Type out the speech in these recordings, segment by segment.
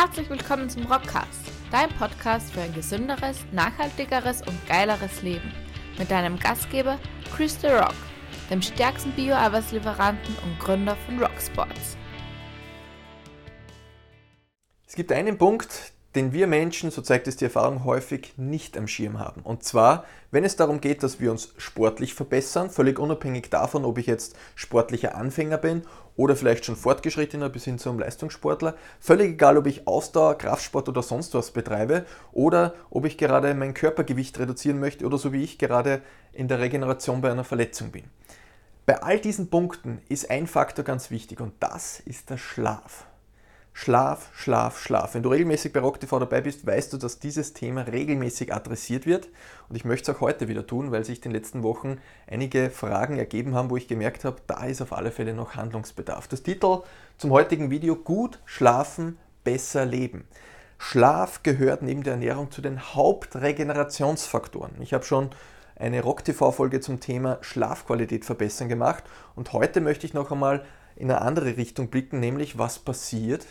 Herzlich willkommen zum Rockcast, dein Podcast für ein gesünderes, nachhaltigeres und geileres Leben. Mit deinem Gastgeber Chris The Rock, dem stärksten Bio-Arbeitslieferanten und Gründer von Rocksports. Es gibt einen Punkt, den wir Menschen, so zeigt es die Erfahrung, häufig nicht am Schirm haben. Und zwar, wenn es darum geht, dass wir uns sportlich verbessern, völlig unabhängig davon, ob ich jetzt sportlicher Anfänger bin oder vielleicht schon fortgeschrittener bis hin zum Leistungssportler, völlig egal, ob ich Ausdauer, Kraftsport oder sonst was betreibe oder ob ich gerade mein Körpergewicht reduzieren möchte oder so wie ich gerade in der Regeneration bei einer Verletzung bin. Bei all diesen Punkten ist ein Faktor ganz wichtig und das ist der Schlaf. Schlaf, Schlaf, Schlaf. Wenn du regelmäßig bei RockTV dabei bist, weißt du, dass dieses Thema regelmäßig adressiert wird. Und ich möchte es auch heute wieder tun, weil sich in den letzten Wochen einige Fragen ergeben haben, wo ich gemerkt habe, da ist auf alle Fälle noch Handlungsbedarf. Das Titel zum heutigen Video, gut schlafen, besser leben. Schlaf gehört neben der Ernährung zu den Hauptregenerationsfaktoren. Ich habe schon eine RockTV-Folge zum Thema Schlafqualität verbessern gemacht und heute möchte ich noch einmal in eine andere Richtung blicken, nämlich was passiert,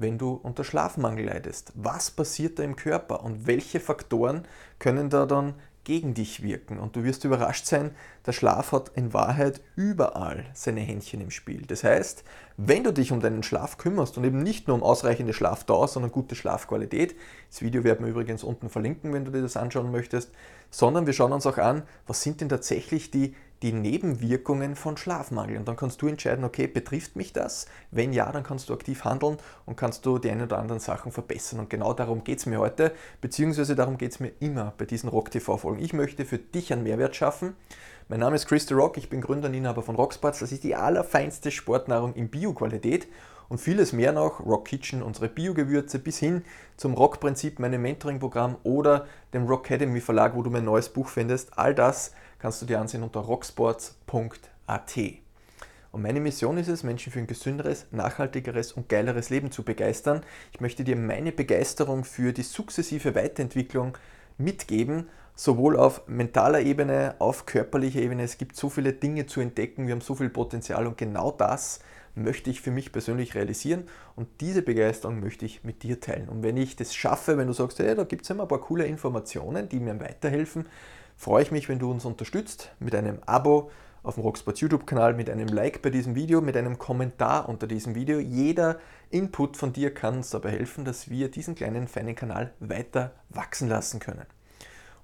wenn du unter Schlafmangel leidest. Was passiert da im Körper und welche Faktoren können da dann gegen dich wirken? Und du wirst überrascht sein, der Schlaf hat in Wahrheit überall seine Händchen im Spiel. Das heißt, wenn du dich um deinen Schlaf kümmerst und eben nicht nur um ausreichende Schlafdauer, sondern gute Schlafqualität, das Video werden wir übrigens unten verlinken, wenn du dir das anschauen möchtest, sondern wir schauen uns auch an, was sind denn tatsächlich die die Nebenwirkungen von Schlafmangel. Und dann kannst du entscheiden, okay, betrifft mich das? Wenn ja, dann kannst du aktiv handeln und kannst du die ein oder anderen Sachen verbessern. Und genau darum geht es mir heute, beziehungsweise darum geht es mir immer bei diesen Rock-TV-Folgen. Ich möchte für dich einen Mehrwert schaffen. Mein Name ist Chris The Rock, ich bin Gründer und Inhaber von Rocksports. Das ist die allerfeinste Sportnahrung in Bio-Qualität und vieles mehr noch. Rock Kitchen, unsere Bio-Gewürze bis hin zum Rock-Prinzip, meinem Mentoring-Programm oder dem Rock Academy Verlag, wo du mein neues Buch findest. All das kannst du dir ansehen unter rocksports.at. Und meine Mission ist es, Menschen für ein gesünderes, nachhaltigeres und geileres Leben zu begeistern. Ich möchte dir meine Begeisterung für die sukzessive Weiterentwicklung mitgeben, sowohl auf mentaler Ebene, auf körperlicher Ebene. Es gibt so viele Dinge zu entdecken, wir haben so viel Potenzial und genau das möchte ich für mich persönlich realisieren und diese Begeisterung möchte ich mit dir teilen. Und wenn ich das schaffe, wenn du sagst, hey, da gibt es immer ein paar coole Informationen, die mir weiterhelfen, freue ich mich, wenn du uns unterstützt mit einem Abo auf dem Rocksports YouTube-Kanal, mit einem Like bei diesem Video, mit einem Kommentar unter diesem Video. Jeder Input von dir kann uns dabei helfen, dass wir diesen kleinen, feinen Kanal weiter wachsen lassen können.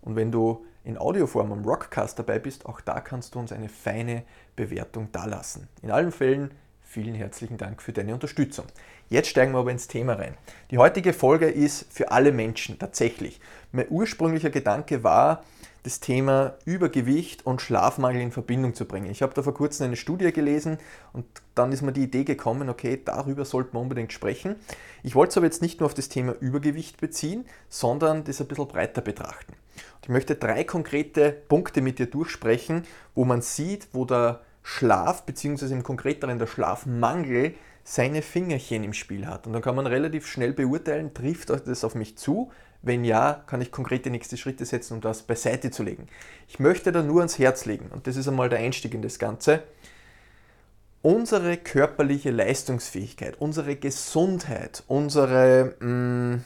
Und wenn du in Audioform am Rockcast dabei bist, auch da kannst du uns eine feine Bewertung dalassen. In allen Fällen vielen herzlichen Dank für deine Unterstützung. Jetzt steigen wir aber ins Thema rein. Die heutige Folge ist für alle Menschen tatsächlich. Mein ursprünglicher Gedanke war, das Thema Übergewicht und Schlafmangel in Verbindung zu bringen. Ich habe da vor kurzem eine Studie gelesen und dann ist mir die Idee gekommen, okay, darüber sollte man unbedingt sprechen. Ich wollte es aber jetzt nicht nur auf das Thema Übergewicht beziehen, sondern das ein bisschen breiter betrachten. Und ich möchte drei konkrete Punkte mit dir durchsprechen, wo man sieht, wo der Schlaf, beziehungsweise im konkreteren der Schlafmangel, seine Fingerchen im Spiel hat. Und dann kann man relativ schnell beurteilen, trifft das auf mich zu, wenn ja, kann ich konkrete nächste Schritte setzen, um das beiseite zu legen. Ich möchte da nur ans Herz legen, und das ist einmal der Einstieg in das Ganze, unsere körperliche Leistungsfähigkeit, unsere Gesundheit, unsere, mh, mm,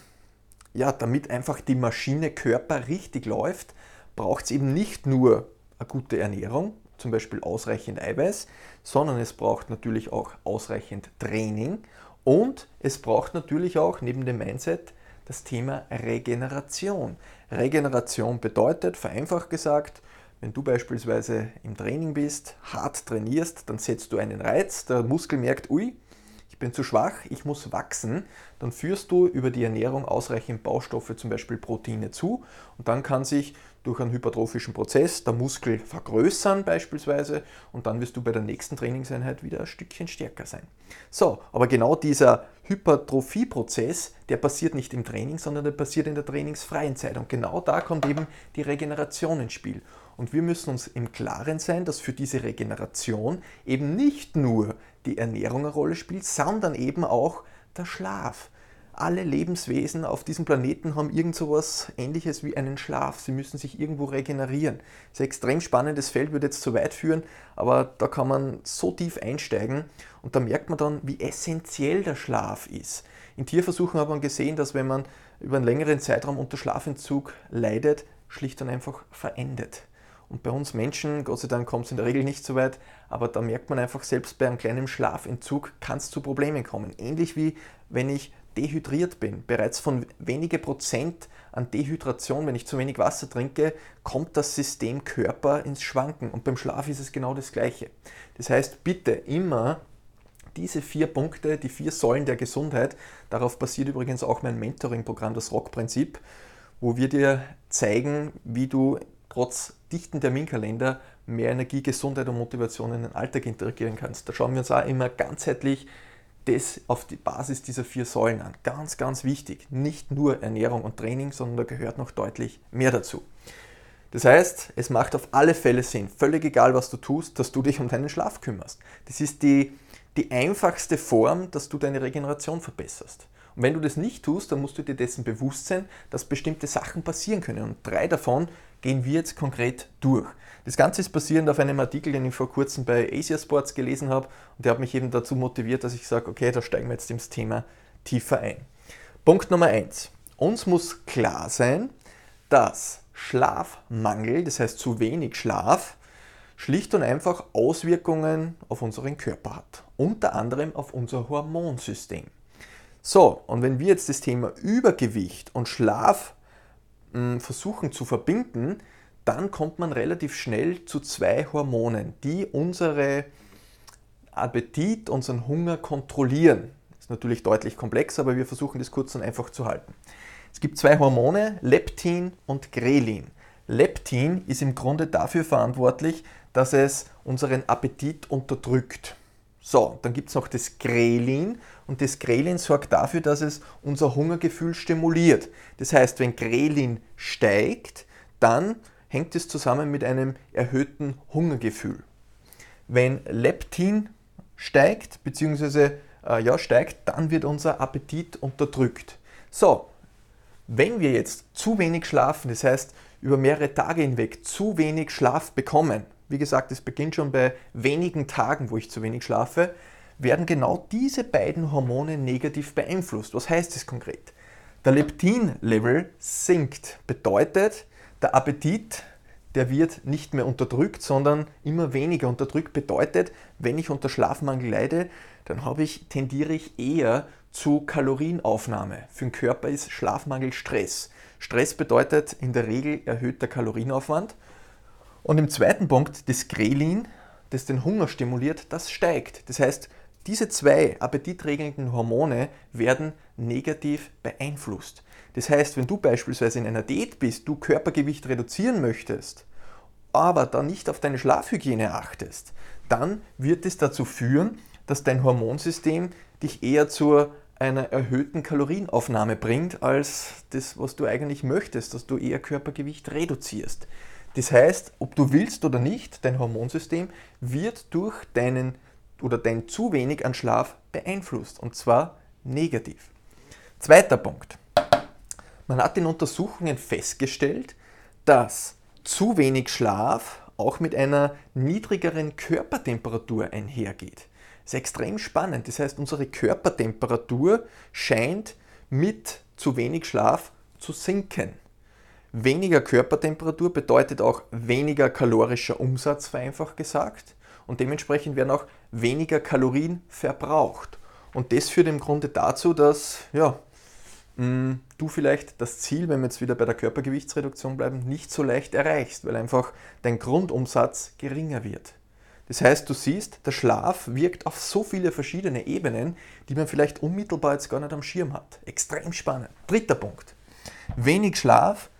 ja, damit einfach die Maschine Körper richtig läuft, braucht es eben nicht nur eine gute Ernährung, zum Beispiel ausreichend Eiweiß, sondern es braucht natürlich auch ausreichend Training und es braucht natürlich auch neben dem Mindset das Thema Regeneration. Regeneration bedeutet, vereinfacht gesagt, wenn du beispielsweise im Training bist, hart trainierst, dann setzt du einen Reiz, der Muskel merkt, ui, ich bin zu schwach, ich muss wachsen, dann führst du über die Ernährung ausreichend Baustoffe, zum Beispiel Proteine zu und dann kann sich durch einen hypertrophischen Prozess der Muskel vergrößern beispielsweise und dann wirst du bei der nächsten Trainingseinheit wieder ein Stückchen stärker sein. So, aber genau dieser Hypertrophieprozess, der passiert nicht im Training, sondern der passiert in der trainingsfreien Zeit und genau da kommt eben die Regeneration ins Spiel. Und wir müssen uns im Klaren sein, dass für diese Regeneration eben nicht nur die Ernährung eine Rolle spielt, sondern eben auch der Schlaf alle Lebenswesen auf diesem Planeten haben irgend so etwas ähnliches wie einen Schlaf. Sie müssen sich irgendwo regenerieren. Das ist ein extrem spannendes Feld, würde jetzt zu weit führen, aber da kann man so tief einsteigen und da merkt man dann, wie essentiell der Schlaf ist. In Tierversuchen hat man gesehen, dass wenn man über einen längeren Zeitraum unter Schlafentzug leidet, schlicht und einfach verendet. Und bei uns Menschen, Gott sei Dank kommt es in der Regel nicht so weit, aber da merkt man einfach, selbst bei einem kleinen Schlafentzug kann es zu Problemen kommen. Ähnlich wie wenn ich dehydriert bin. Bereits von wenige Prozent an Dehydration, wenn ich zu wenig Wasser trinke, kommt das System Körper ins Schwanken. Und beim Schlaf ist es genau das Gleiche. Das heißt, bitte immer diese vier Punkte, die vier Säulen der Gesundheit, darauf basiert übrigens auch mein Mentoring-Programm, das Rock-Prinzip, wo wir dir zeigen, wie du trotz dichten Terminkalender mehr Energie, Gesundheit und Motivation in den Alltag integrieren kannst. Da schauen wir uns auch immer ganzheitlich das auf die Basis dieser vier Säulen an. Ganz, ganz wichtig. Nicht nur Ernährung und Training, sondern da gehört noch deutlich mehr dazu. Das heißt, es macht auf alle Fälle Sinn, völlig egal was du tust, dass du dich um deinen Schlaf kümmerst. Das ist die, die einfachste Form, dass du deine Regeneration verbesserst. Und wenn du das nicht tust, dann musst du dir dessen bewusst sein, dass bestimmte Sachen passieren können. Und drei davon gehen wir jetzt konkret durch. Das Ganze ist basierend auf einem Artikel, den ich vor kurzem bei Asia Sports gelesen habe und der hat mich eben dazu motiviert, dass ich sage, okay, da steigen wir jetzt ins Thema tiefer ein. Punkt Nummer eins: Uns muss klar sein, dass Schlafmangel, das heißt zu wenig Schlaf, schlicht und einfach Auswirkungen auf unseren Körper hat. Unter anderem auf unser Hormonsystem. So, und wenn wir jetzt das Thema Übergewicht und Schlaf versuchen zu verbinden, dann kommt man relativ schnell zu zwei Hormonen, die unsere Appetit, unseren Hunger kontrollieren. Das ist natürlich deutlich komplexer, aber wir versuchen das kurz und einfach zu halten. Es gibt zwei Hormone, Leptin und Grelin. Leptin ist im Grunde dafür verantwortlich, dass es unseren Appetit unterdrückt. So, dann gibt es noch das Grelin und das Grelin sorgt dafür, dass es unser Hungergefühl stimuliert. Das heißt, wenn Grelin steigt, dann hängt es zusammen mit einem erhöhten Hungergefühl. Wenn Leptin steigt, beziehungsweise äh, ja, steigt, dann wird unser Appetit unterdrückt. So, wenn wir jetzt zu wenig schlafen, das heißt über mehrere Tage hinweg zu wenig Schlaf bekommen, wie gesagt, es beginnt schon bei wenigen Tagen, wo ich zu wenig schlafe, werden genau diese beiden Hormone negativ beeinflusst. Was heißt das konkret? Der Leptin-Level sinkt, bedeutet, der Appetit, der wird nicht mehr unterdrückt, sondern immer weniger unterdrückt. Bedeutet, wenn ich unter Schlafmangel leide, dann habe ich, tendiere ich eher zu Kalorienaufnahme. Für den Körper ist Schlafmangel Stress. Stress bedeutet in der Regel erhöhter Kalorienaufwand und im zweiten Punkt, das Grelin, das den Hunger stimuliert, das steigt. Das heißt, diese zwei appetitregelnden Hormone werden negativ beeinflusst. Das heißt, wenn du beispielsweise in einer Diät bist, du Körpergewicht reduzieren möchtest, aber dann nicht auf deine Schlafhygiene achtest, dann wird es dazu führen, dass dein Hormonsystem dich eher zu einer erhöhten Kalorienaufnahme bringt, als das, was du eigentlich möchtest, dass du eher Körpergewicht reduzierst. Das heißt, ob du willst oder nicht, dein Hormonsystem wird durch deinen oder dein zu wenig an Schlaf beeinflusst und zwar negativ. Zweiter Punkt. Man hat in Untersuchungen festgestellt, dass zu wenig Schlaf auch mit einer niedrigeren Körpertemperatur einhergeht. Das ist extrem spannend. Das heißt, unsere Körpertemperatur scheint mit zu wenig Schlaf zu sinken. Weniger Körpertemperatur bedeutet auch weniger kalorischer Umsatz, vereinfacht gesagt. Und dementsprechend werden auch weniger Kalorien verbraucht. Und das führt im Grunde dazu, dass ja, mm, du vielleicht das Ziel, wenn wir jetzt wieder bei der Körpergewichtsreduktion bleiben, nicht so leicht erreichst, weil einfach dein Grundumsatz geringer wird. Das heißt, du siehst, der Schlaf wirkt auf so viele verschiedene Ebenen, die man vielleicht unmittelbar jetzt gar nicht am Schirm hat. Extrem spannend. Dritter Punkt. Wenig Schlaf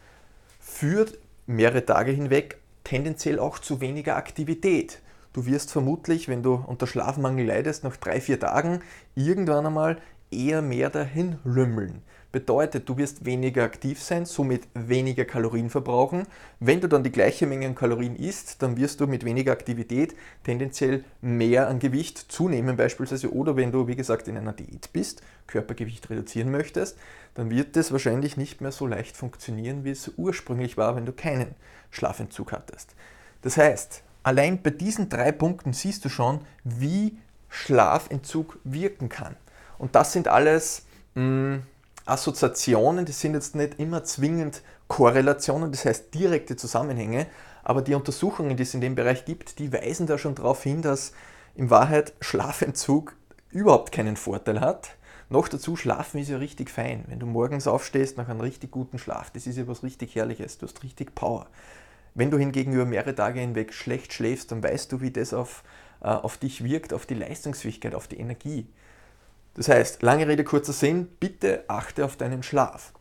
führt mehrere Tage hinweg tendenziell auch zu weniger Aktivität. Du wirst vermutlich, wenn du unter Schlafmangel leidest, nach drei, vier Tagen irgendwann einmal eher mehr dahin lümmeln. Bedeutet, du wirst weniger aktiv sein, somit weniger Kalorien verbrauchen. Wenn du dann die gleiche Menge an Kalorien isst, dann wirst du mit weniger Aktivität tendenziell mehr an Gewicht zunehmen beispielsweise. Oder wenn du, wie gesagt, in einer Diät bist, Körpergewicht reduzieren möchtest, dann wird es wahrscheinlich nicht mehr so leicht funktionieren, wie es ursprünglich war, wenn du keinen Schlafentzug hattest. Das heißt, allein bei diesen drei Punkten siehst du schon, wie Schlafentzug wirken kann. Und das sind alles mh, Assoziationen, das sind jetzt nicht immer zwingend Korrelationen, das heißt direkte Zusammenhänge, aber die Untersuchungen, die es in dem Bereich gibt, die weisen da schon darauf hin, dass in Wahrheit Schlafentzug überhaupt keinen Vorteil hat. Noch dazu, Schlafen ist ja richtig fein. Wenn du morgens aufstehst nach einem richtig guten Schlaf, das ist ja was richtig Herrliches, du hast richtig Power. Wenn du hingegen über mehrere Tage hinweg schlecht schläfst, dann weißt du, wie das auf, äh, auf dich wirkt, auf die Leistungsfähigkeit, auf die Energie. Das heißt, lange Rede, kurzer Sinn, bitte achte auf deinen Schlaf.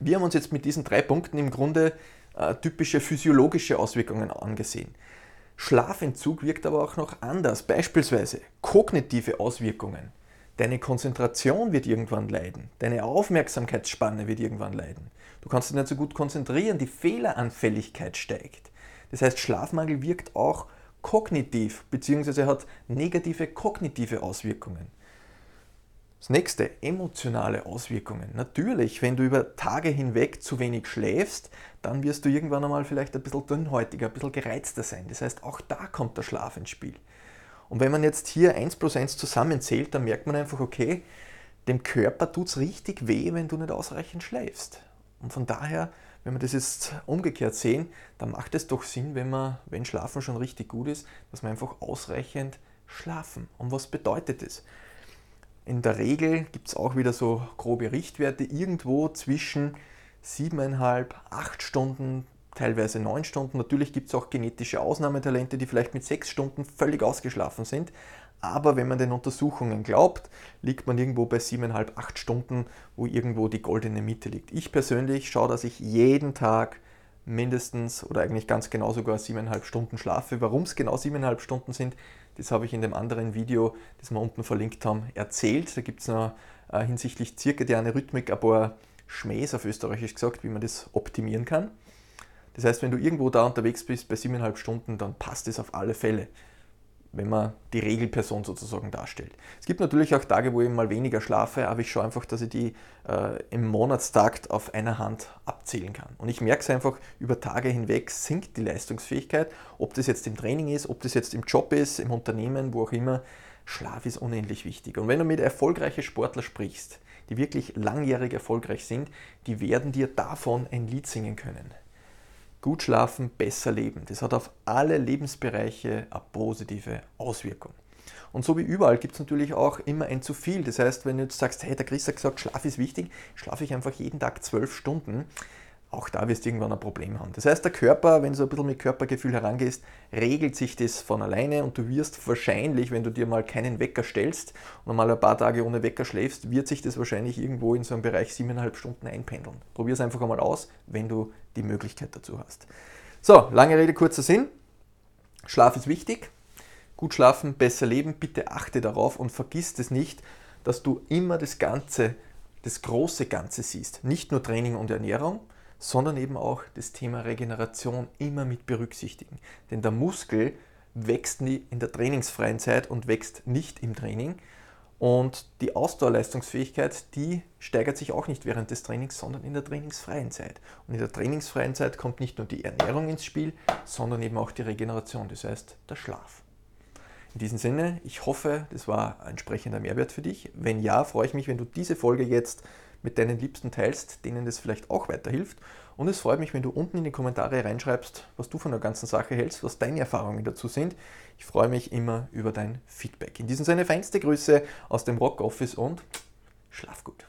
Wir haben uns jetzt mit diesen drei Punkten im Grunde äh, typische physiologische Auswirkungen angesehen. Schlafentzug wirkt aber auch noch anders, beispielsweise kognitive Auswirkungen. Deine Konzentration wird irgendwann leiden, deine Aufmerksamkeitsspanne wird irgendwann leiden. Du kannst dich nicht so gut konzentrieren, die Fehleranfälligkeit steigt. Das heißt, Schlafmangel wirkt auch kognitiv bzw. hat negative kognitive Auswirkungen. Das nächste, emotionale Auswirkungen. Natürlich, wenn du über Tage hinweg zu wenig schläfst, dann wirst du irgendwann einmal vielleicht ein bisschen dünnhäutiger, ein bisschen gereizter sein. Das heißt, auch da kommt der Schlaf ins Spiel. Und wenn man jetzt hier 1 plus 1 zusammenzählt, dann merkt man einfach, okay, dem Körper tut es richtig weh, wenn du nicht ausreichend schläfst. Und von daher, wenn wir das jetzt umgekehrt sehen, dann macht es doch Sinn, wenn man, wenn Schlafen schon richtig gut ist, dass wir einfach ausreichend schlafen. Und was bedeutet das? In der Regel gibt es auch wieder so grobe Richtwerte, irgendwo zwischen 7,5, 8 Stunden, teilweise 9 Stunden. Natürlich gibt es auch genetische Ausnahmetalente, die vielleicht mit 6 Stunden völlig ausgeschlafen sind. Aber wenn man den Untersuchungen glaubt, liegt man irgendwo bei 7,5, 8 Stunden, wo irgendwo die goldene Mitte liegt. Ich persönlich schaue, dass ich jeden Tag mindestens oder eigentlich ganz genau sogar 7,5 Stunden schlafe. Warum es genau 7,5 Stunden sind, das habe ich in dem anderen Video, das wir unten verlinkt haben, erzählt. Da gibt es noch äh, hinsichtlich zirkadiane Rhythmik ein paar Schmähs auf Österreichisch gesagt, wie man das optimieren kann. Das heißt, wenn du irgendwo da unterwegs bist bei 7,5 Stunden, dann passt es auf alle Fälle wenn man die Regelperson sozusagen darstellt. Es gibt natürlich auch Tage, wo ich mal weniger schlafe, aber ich schaue einfach, dass ich die äh, im Monatstakt auf einer Hand abzählen kann. Und ich merke es einfach, über Tage hinweg sinkt die Leistungsfähigkeit, ob das jetzt im Training ist, ob das jetzt im Job ist, im Unternehmen, wo auch immer. Schlaf ist unendlich wichtig. Und wenn du mit erfolgreichen Sportlern sprichst, die wirklich langjährig erfolgreich sind, die werden dir davon ein Lied singen können. Gut schlafen, besser leben. Das hat auf alle Lebensbereiche eine positive Auswirkung. Und so wie überall gibt es natürlich auch immer ein zu viel. Das heißt, wenn du jetzt sagst, hey, der Chris hat gesagt, Schlaf ist wichtig, schlafe ich einfach jeden Tag zwölf Stunden auch da wirst du irgendwann ein Problem haben. Das heißt, der Körper, wenn du so ein bisschen mit Körpergefühl herangehst, regelt sich das von alleine und du wirst wahrscheinlich, wenn du dir mal keinen Wecker stellst und mal ein paar Tage ohne Wecker schläfst, wird sich das wahrscheinlich irgendwo in so einem Bereich siebeneinhalb Stunden einpendeln. Probier es einfach einmal aus, wenn du die Möglichkeit dazu hast. So, lange Rede, kurzer Sinn. Schlaf ist wichtig. Gut schlafen, besser leben. Bitte achte darauf und vergiss es nicht, dass du immer das Ganze, das große Ganze siehst. Nicht nur Training und Ernährung, sondern eben auch das Thema Regeneration immer mit berücksichtigen. Denn der Muskel wächst nie in der trainingsfreien Zeit und wächst nicht im Training. Und die Ausdauerleistungsfähigkeit, die steigert sich auch nicht während des Trainings, sondern in der trainingsfreien Zeit. Und in der trainingsfreien Zeit kommt nicht nur die Ernährung ins Spiel, sondern eben auch die Regeneration, das heißt der Schlaf. In diesem Sinne, ich hoffe, das war ein entsprechender Mehrwert für dich. Wenn ja, freue ich mich, wenn du diese Folge jetzt mit deinen Liebsten teilst, denen das vielleicht auch weiterhilft. Und es freut mich, wenn du unten in die Kommentare reinschreibst, was du von der ganzen Sache hältst, was deine Erfahrungen dazu sind. Ich freue mich immer über dein Feedback. In diesem Sinne feinste Grüße aus dem Rock Office und schlaf gut.